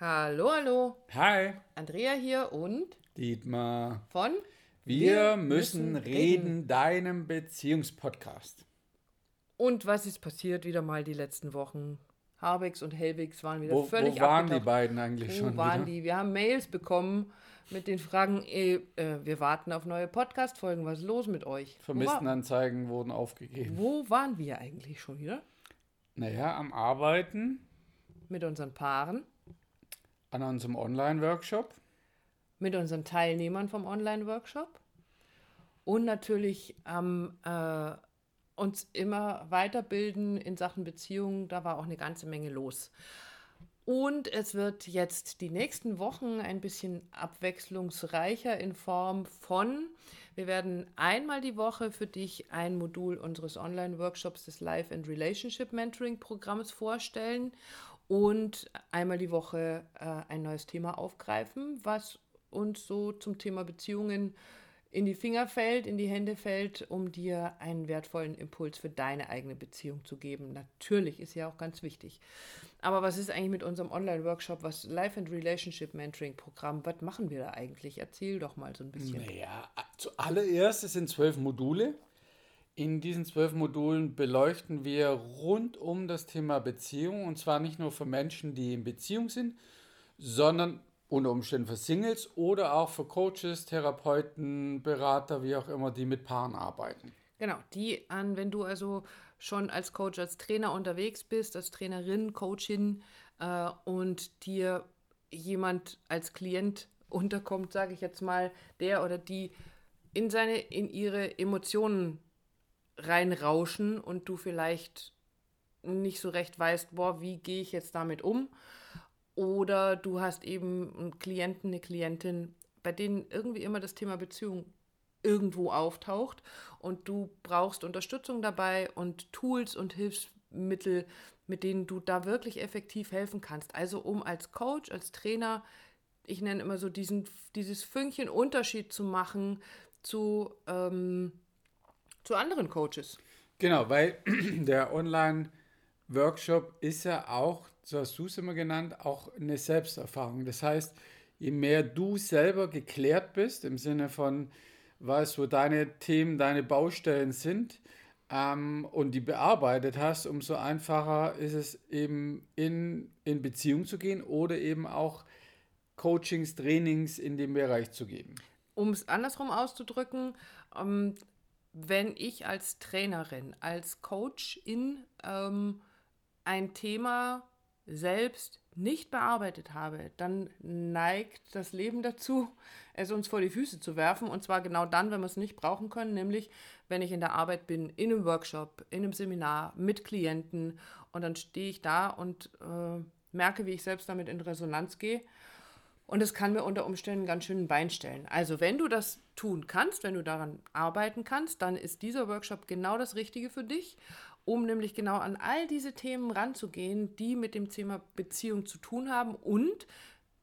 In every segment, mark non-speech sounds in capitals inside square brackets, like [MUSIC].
Hallo, hallo. Hi, Andrea hier und Dietmar. von Wir, müssen, reden, deinem Beziehungspodcast. Und was ist passiert wieder mal die letzten Wochen? Habex und Helwigs waren wieder Wo, völlig wo waren die abgetaucht. beiden eigentlich Wo schon waren wieder? die? Wir haben Mails bekommen mit den Fragen, eh, äh, wir warten auf neue Podcast-Folgen. Was ist los mit euch? Wo, Vermisstenanzeigen wurden aufgegeben. wo waren wir eigentlich schon wieder? Naja, am Arbeiten Mit unseren Paaren, an unserem Online-Workshop. mit unseren Teilnehmern vom Online-Workshop und natürlich am äh, uns immer weiterbilden in Sachen Beziehungen. Da war auch eine ganze Menge los. Und es wird jetzt die nächsten Wochen ein bisschen abwechslungsreicher in Form von, wir werden einmal die Woche für dich ein Modul unseres Online-Workshops des Life and Relationship Mentoring Programms vorstellen und einmal die Woche äh, ein neues Thema aufgreifen, was uns so zum Thema Beziehungen in die Finger fällt, in die Hände fällt, um dir einen wertvollen Impuls für deine eigene Beziehung zu geben. Natürlich ist ja auch ganz wichtig. Aber was ist eigentlich mit unserem Online-Workshop, was Life and Relationship Mentoring Programm, was machen wir da eigentlich? Erzähl doch mal so ein bisschen. Naja, zuallererst es sind zwölf Module. In diesen zwölf Modulen beleuchten wir rund um das Thema Beziehung und zwar nicht nur für Menschen, die in Beziehung sind, sondern unter Umständen für Singles oder auch für Coaches, Therapeuten, Berater, wie auch immer, die mit Paaren arbeiten. Genau, die an, wenn du also schon als Coach, als Trainer unterwegs bist, als Trainerin, Coachin äh, und dir jemand als Klient unterkommt, sage ich jetzt mal, der oder die in seine, in ihre Emotionen reinrauschen und du vielleicht nicht so recht weißt, boah, wie gehe ich jetzt damit um? Oder du hast eben einen Klienten, eine Klientin, bei denen irgendwie immer das Thema Beziehung irgendwo auftaucht und du brauchst Unterstützung dabei und Tools und Hilfsmittel, mit denen du da wirklich effektiv helfen kannst. Also um als Coach, als Trainer, ich nenne immer so diesen, dieses Fünkchen Unterschied zu machen zu, ähm, zu anderen Coaches. Genau, weil [CLEARS THROAT] der Online-Workshop ist ja auch, so hast du es immer genannt, auch eine Selbsterfahrung. Das heißt, je mehr du selber geklärt bist, im Sinne von, weißt, wo deine Themen, deine Baustellen sind ähm, und die bearbeitet hast, umso einfacher ist es eben in, in Beziehung zu gehen oder eben auch Coachings, Trainings in dem Bereich zu geben. Um es andersrum auszudrücken, ähm, wenn ich als Trainerin, als Coachin ähm, ein Thema selbst nicht bearbeitet habe, dann neigt das Leben dazu, [LAUGHS] es uns vor die Füße zu werfen. Und zwar genau dann, wenn wir es nicht brauchen können, nämlich wenn ich in der Arbeit bin, in einem Workshop, in einem Seminar mit Klienten und dann stehe ich da und äh, merke, wie ich selbst damit in Resonanz gehe. Und es kann mir unter Umständen ganz schön ein Bein stellen. Also wenn du das tun kannst, wenn du daran arbeiten kannst, dann ist dieser Workshop genau das Richtige für dich, um nämlich genau an all diese Themen ranzugehen, die mit dem Thema Beziehung zu tun haben. Und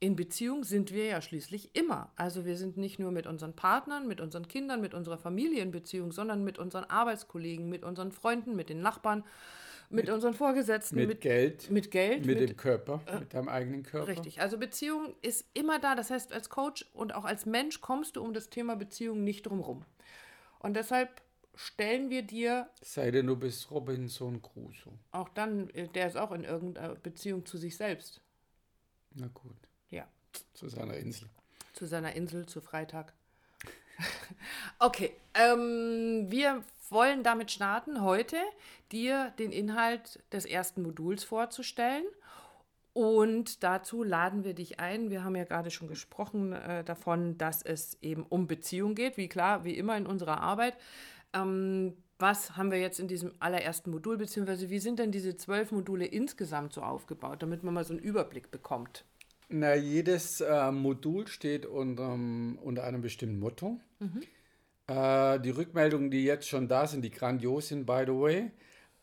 in Beziehung sind wir ja schließlich immer. Also wir sind nicht nur mit unseren Partnern, mit unseren Kindern, mit unserer Familie in Beziehung, sondern mit unseren Arbeitskollegen, mit unseren Freunden, mit den Nachbarn, mit, unseren Vorgesetzten, Mit, Geld, mit Geld, mit, mit- dem Körper, mit deinem eigenen Körper. Richtig, also Beziehung ist immer da. Das heißt, als Coach und auch als Mensch kommst du um das Thema Beziehung nicht drum rum. Und deshalb stellen wir dir Sei denn, du bist Robinson Crusoe. auch dann, äh, der ist auch in irgendeiner Beziehung zu sich selbst. Na gut, Ja, zu seiner Insel. zu seiner Insel, zu Freitag. [LAUGHS] okay, ähm, wir wollen damit starten, heute dir den Inhalt des ersten Moduls vorzustellen. Und dazu laden wir dich ein. Wir haben ja gerade schon gesprochen äh, davon, dass es eben um Beziehung geht, wie klar, wie immer in unserer Arbeit. Ähm, was haben wir jetzt in diesem allerersten Modul, beziehungsweise wie sind denn diese zwölf Module insgesamt so aufgebaut, damit man mal so einen Überblick bekommt? Na, jedes äh, Modul steht unter, unter einem bestimmten Motto. Äh, die Rückmeldungen, die jetzt schon da sind, die grandios sind, by the way,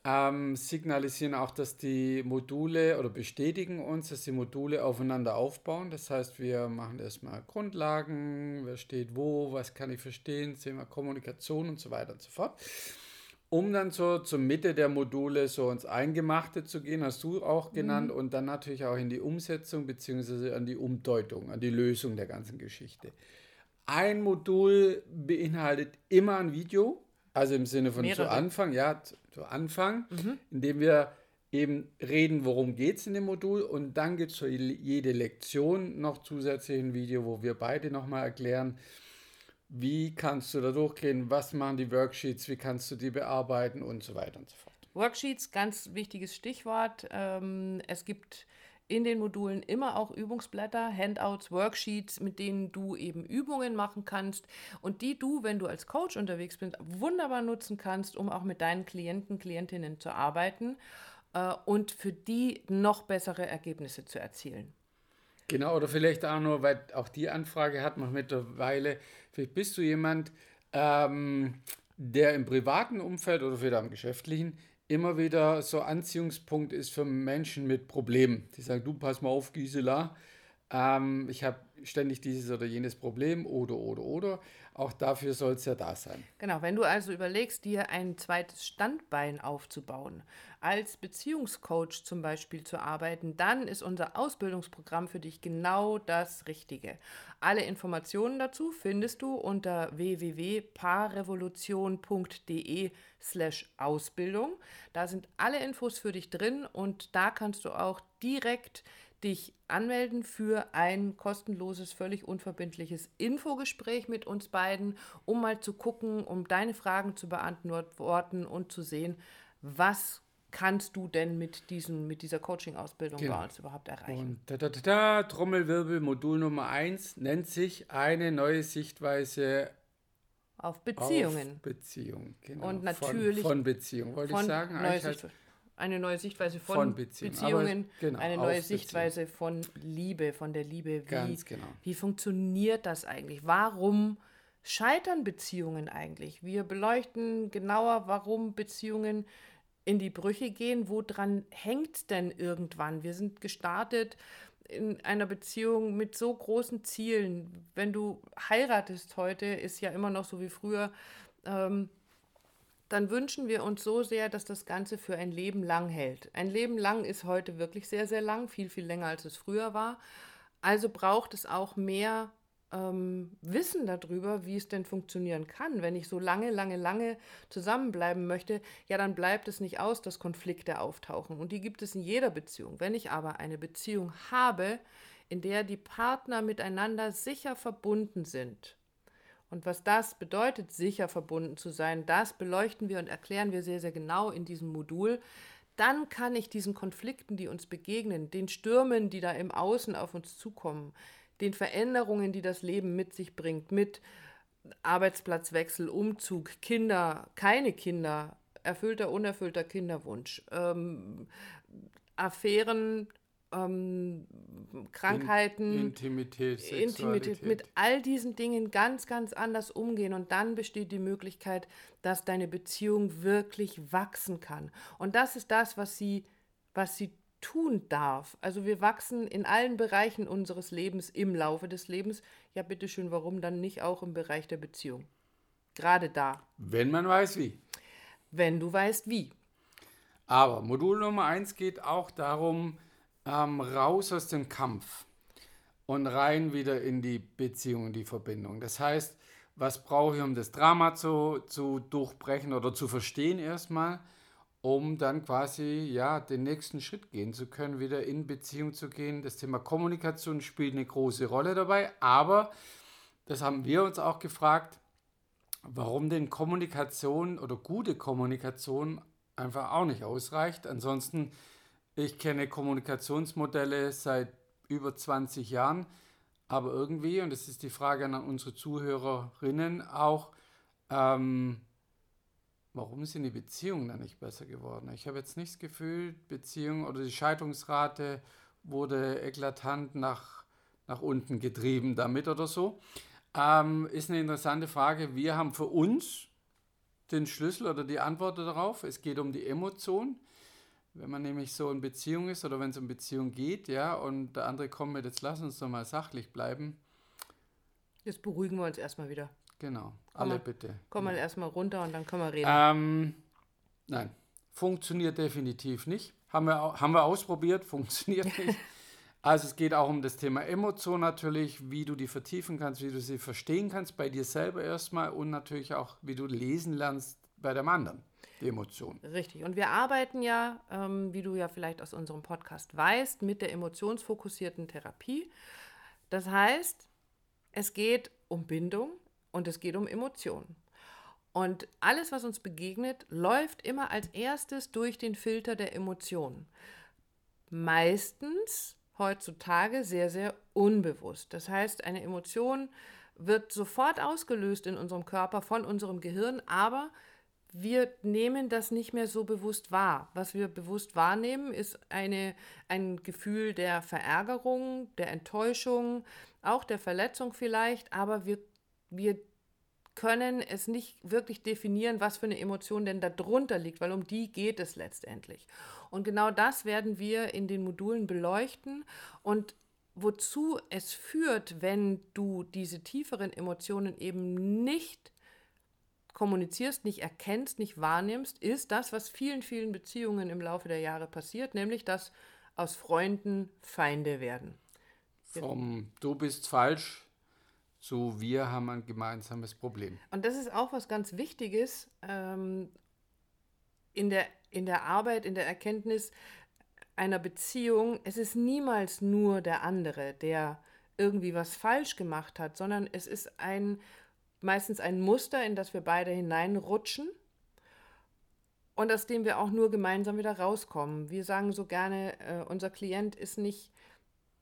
ähm, signalisieren auch, dass die Module oder bestätigen uns, dass die Module aufeinander aufbauen. Das heißt, wir machen erstmal Grundlagen, wer steht wo, was kann ich verstehen, Thema Kommunikation und so weiter und so fort. um dann so zur Mitte der Module so ins Eingemachte zu gehen, hast du auch genannt, und dann natürlich auch in die Umsetzung beziehungsweise an die Umdeutung, an die Lösung der ganzen Geschichte. Ein Modul beinhaltet immer ein Video, also im Sinne von zu Mehrere. Anfang, ja, zu- zu Anfang, indem wir eben reden, worum geht es in dem Modul und dann gibt es für jede Lektion noch zusätzlich ein Video, wo wir beide nochmal erklären, wie kannst du da durchgehen, was machen die Worksheets, wie kannst du die bearbeiten und so weiter und so fort. Worksheets, ganz wichtiges Stichwort. Ähm, es gibt in den Modulen immer auch Übungsblätter, Handouts, Worksheets, mit denen du eben Übungen machen kannst und die du, wenn du als Coach unterwegs bist, wunderbar nutzen kannst, um auch mit deinen Klienten, Klientinnen zu arbeiten äh, und für die noch bessere Ergebnisse zu erzielen. Genau, oder vielleicht auch nur, weil auch die Anfrage hat man mittlerweile, vielleicht bist du jemand, ähm, der im privaten Umfeld oder vielleicht im geschäftlichen immer wieder so Anziehungspunkt ist für Menschen mit Problemen. Die sagen, du pass mal auf, Gisela, ähm, ich habe ständig dieses oder jenes Problem oder, oder, oder. Auch dafür soll es ja da sein. Genau, wenn du also überlegst, dir ein zweites Standbein aufzubauen, als Beziehungscoach zum Beispiel zu arbeiten, dann ist unser Ausbildungsprogramm für dich genau das Richtige. Alle Informationen dazu findest du unter www.paarrevolution.de slash Ausbildung. Da sind alle Infos für dich drin und da kannst du auch direkt dich anmelden für ein kostenloses, völlig unverbindliches Infogespräch mit uns beiden, um mal zu gucken, um deine Fragen zu beantworten und zu sehen, was kannst du denn mit, diesem, mit dieser Coaching-Ausbildung Genau. bei uns überhaupt erreichen. Und da, da, da, da, Trommelwirbel, Modul Nummer 1 nennt sich eine neue Sichtweise Auf Beziehungen. auf Beziehung. Genau. Und Von- natürlich Von, Beziehung, wollte von ich sagen. neue Eigentlich Sicht, eine neue Sichtweise von, Von Beziehung. Beziehungen, Aber genau, eine neue Beziehung. Sichtweise von Liebe, von der Liebe. Wie, Ganz genau. wie funktioniert das eigentlich? Warum scheitern Beziehungen eigentlich? Wir beleuchten genauer, warum Beziehungen in die Brüche gehen. Woran hängt denn irgendwann? Wir sind gestartet in einer Beziehung mit so großen Zielen. Wenn du heiratest heute, ist ja immer noch so wie früher. Ähm, dann wünschen wir uns so sehr, dass das Ganze für ein Leben lang hält. Ein Leben lang ist heute wirklich sehr, sehr lang, viel, viel länger als es früher war. Also braucht es auch mehr ähm, Wissen darüber, wie es denn funktionieren kann. Wenn ich so lange, lange, lange zusammenbleiben möchte, ja, dann bleibt es nicht aus, dass Konflikte auftauchen. Und die gibt es in jeder Beziehung. Wenn ich aber eine Beziehung habe, in der die Partner miteinander sicher verbunden sind, und was das bedeutet, sicher verbunden zu sein, das beleuchten wir und erklären wir sehr, sehr genau in diesem Modul. Dann kann ich diesen Konflikten, die uns begegnen, den Stürmen, die da im Außen auf uns zukommen, den Veränderungen, die das Leben mit sich bringt, mit Arbeitsplatzwechsel, Umzug, Kinder, keine Kinder, erfüllter, unerfüllter Kinderwunsch, ähm, Affären, ähm, Krankheiten, Intimität, Intimität, Sexualität. mit all diesen Dingen ganz, ganz anders umgehen. Und dann besteht die Möglichkeit, dass deine Beziehung wirklich wachsen kann. Und das ist das, was sie, was sie tun darf. Also wir wachsen in allen Bereichen unseres Lebens im Laufe des Lebens. Ja, bitteschön, warum dann nicht auch im Bereich der Beziehung? Gerade da, Wenn man weiß wie. wenn du weißt, wie. Aber Modul Nummer 1 geht auch darum, ähm, raus aus dem Kampf und rein wieder in die Beziehung, die Verbindung. Das heißt, was brauche ich, um das Drama zu, zu durchbrechen oder zu verstehen erstmal, um dann quasi ja den nächsten Schritt gehen zu können, wieder in Beziehung zu gehen. Das Thema Kommunikation spielt eine große Rolle dabei, aber das haben wir uns auch gefragt, warum denn Kommunikation oder gute Kommunikation einfach auch nicht ausreicht. Ansonsten, ich kenne Kommunikationsmodelle seit über 20 Jahren, aber irgendwie, und das ist die Frage an unsere Zuhörerinnen auch, ähm, warum sind die Beziehungen dann nicht besser geworden? Ich habe jetzt nicht das Gefühl, oder die Scheidungsrate wurde eklatant nach, nach unten getrieben damit oder so. Ähm, ist eine interessante Frage. Wir haben für uns den Schlüssel oder die Antwort darauf. Es geht um die Emotion. Wenn man nämlich so in Beziehung ist oder wenn es um Beziehung geht, ja, und der andere kommt mit, jetzt lass uns doch mal sachlich bleiben. Jetzt beruhigen wir uns erstmal wieder. Genau, Komm alle mal. bitte. Komm mal erstmal runter und dann können wir reden. Ähm, Nein, funktioniert definitiv nicht. Haben wir, haben wir ausprobiert, [LAUGHS] funktioniert nicht. [LAUGHS] Also es geht auch um das Thema Emotion natürlich, wie du die vertiefen kannst, wie du sie verstehen kannst, bei dir selber erstmal und natürlich auch, wie du lesen lernst bei dem anderen, die Emotion. Richtig. Und wir arbeiten ja, ähm, wie du ja vielleicht aus unserem Podcast weißt, mit der emotionsfokussierten Therapie. Das heißt, es geht um Bindung und es geht um Emotionen. Und alles, was uns begegnet, läuft immer als erstes durch den Filter der Emotionen. Meistens heutzutage sehr, sehr unbewusst. Das heißt, eine Emotion wird sofort ausgelöst in unserem Körper von unserem Gehirn, aber wir nehmen das nicht mehr so bewusst wahr. Was wir bewusst wahrnehmen, ist eine, ein Gefühl der Verärgerung, der Enttäuschung, auch der Verletzung vielleicht, aber wir, wir können es nicht wirklich definieren, was für eine Emotion denn darunter liegt, weil um die geht es letztendlich. Und genau das werden wir in den Modulen beleuchten und wozu es führt, wenn du diese tieferen Emotionen eben nicht kommunizierst, nicht erkennst, nicht wahrnimmst, ist das, was vielen, vielen Beziehungen im Laufe der Jahre passiert, nämlich dass aus Freunden Feinde werden. Vom Du bist falsch zu wir haben ein gemeinsames Problem. Und das ist auch was ganz Wichtiges ähm, in der in der Arbeit, in der Erkenntnis einer Beziehung, es ist niemals nur der andere, der irgendwie was falsch gemacht hat, sondern es ist ein meistens ein Muster, in das wir beide hineinrutschen und aus dem wir auch nur gemeinsam wieder rauskommen. Wir sagen so gerne, äh, unser Klient ist nicht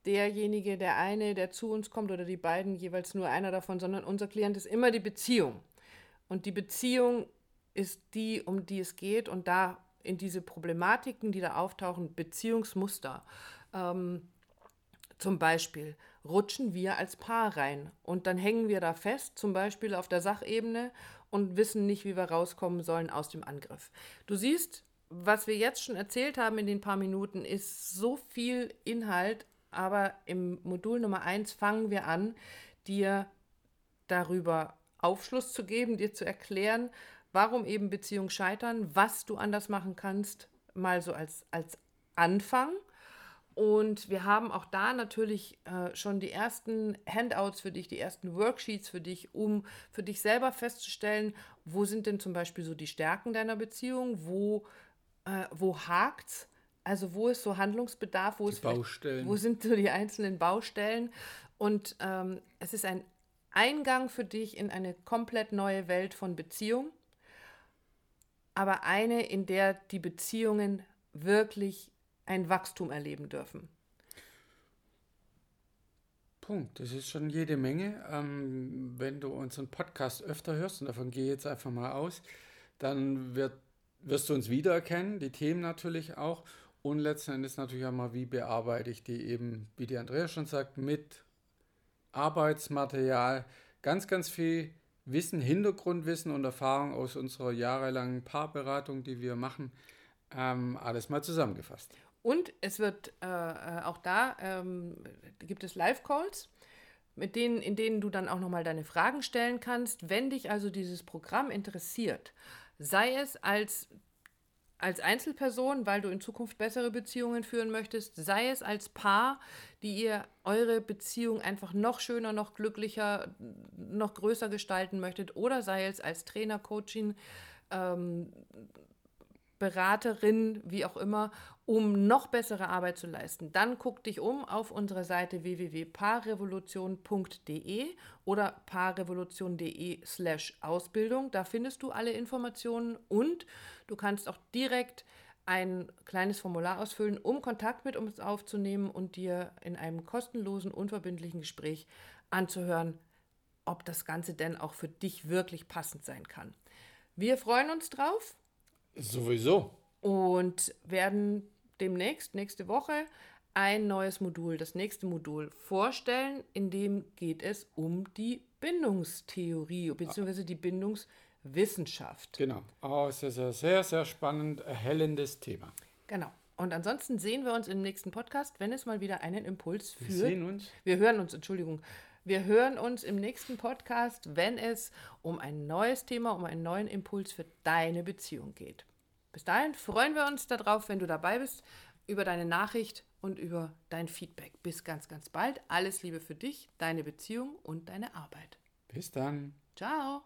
derjenige, der eine, der zu uns kommt oder die beiden, jeweils nur einer davon, sondern unser Klient ist immer die Beziehung. Und die Beziehung ist die, um die es geht und da in diese Problematiken, die da auftauchen, Beziehungsmuster. Ähm, zum Beispiel rutschen wir als Paar rein und dann hängen wir da fest, zum Beispiel auf der Sachebene und wissen nicht, wie wir rauskommen sollen aus dem Angriff. Du siehst, was wir jetzt schon erzählt haben in den paar Minuten, ist so viel Inhalt, aber im Modul Nummer 1 fangen wir an, dir darüber Aufschluss zu geben, dir zu erklären, warum eben Beziehungen scheitern, was du anders machen kannst, mal so als, als Anfang. Und wir haben auch da natürlich äh, schon die ersten Handouts für dich, die ersten Worksheets für dich, um für dich selber festzustellen, wo sind denn zum Beispiel so die Stärken deiner Beziehung, wo, äh, wo hakt's, also wo ist so Handlungsbedarf, wo, ist wo sind so die einzelnen Baustellen. Und ähm, es ist ein Eingang für dich in eine komplett neue Welt von Beziehung aber eine, in der die Beziehungen wirklich ein Wachstum erleben dürfen. Punkt. Das ist schon jede Menge. Ähm, wenn du unseren Podcast öfter hörst, und davon gehe ich jetzt einfach mal aus, dann wird, wirst du uns wiedererkennen, die Themen natürlich auch. Und letzten Endes natürlich auch mal, wie bearbeite ich die eben, wie die Andrea schon sagt, mit Arbeitsmaterial. Ganz, ganz viel Wissen, Hintergrundwissen und Erfahrung aus unserer jahrelangen Paarberatung, die wir machen, ähm, alles mal zusammengefasst. Und es wird äh, äh, auch da ähm, gibt es Live-Calls, mit denen, in denen du dann auch nochmal deine Fragen stellen kannst. Wenn dich also dieses Programm interessiert, sei es als als Einzelperson, weil du in Zukunft bessere Beziehungen führen möchtest, sei es als Paar, die ihr eure Beziehung einfach noch schöner, noch glücklicher, noch größer gestalten möchtet, oder sei es als Trainer, Coaching, ähm, Beraterin, wie auch immer, um noch bessere Arbeit zu leisten, dann guck dich um auf unserer Seite www.paarrevolution.de oder paarrevolution.de slash Ausbildung. Da findest du alle Informationen und du kannst auch direkt ein kleines Formular ausfüllen, um Kontakt mit uns aufzunehmen und dir in einem kostenlosen, unverbindlichen Gespräch anzuhören, ob das Ganze denn auch für dich wirklich passend sein kann. Wir freuen uns drauf Sowieso. Und werden demnächst, nächste Woche, ein neues Modul, das nächste Modul vorstellen, in dem geht es um die Bindungstheorie bzw. die Bindungswissenschaft. Genau. Oh, es ist ein sehr, sehr spannend, erhellendes Thema. Genau. Und ansonsten sehen wir uns im nächsten Podcast, wenn es mal wieder einen Impuls führt. Wir sehen uns. Wir hören uns, Entschuldigung. Wir hören uns im nächsten Podcast, wenn es um ein neues Thema, um einen neuen Impuls für deine Beziehung geht. Bis dahin freuen wir uns darauf, wenn du dabei bist, über deine Nachricht und über dein Feedback. Bis ganz, ganz bald. Alles Liebe für dich, deine Beziehung und deine Arbeit. Bis dann. Ciao.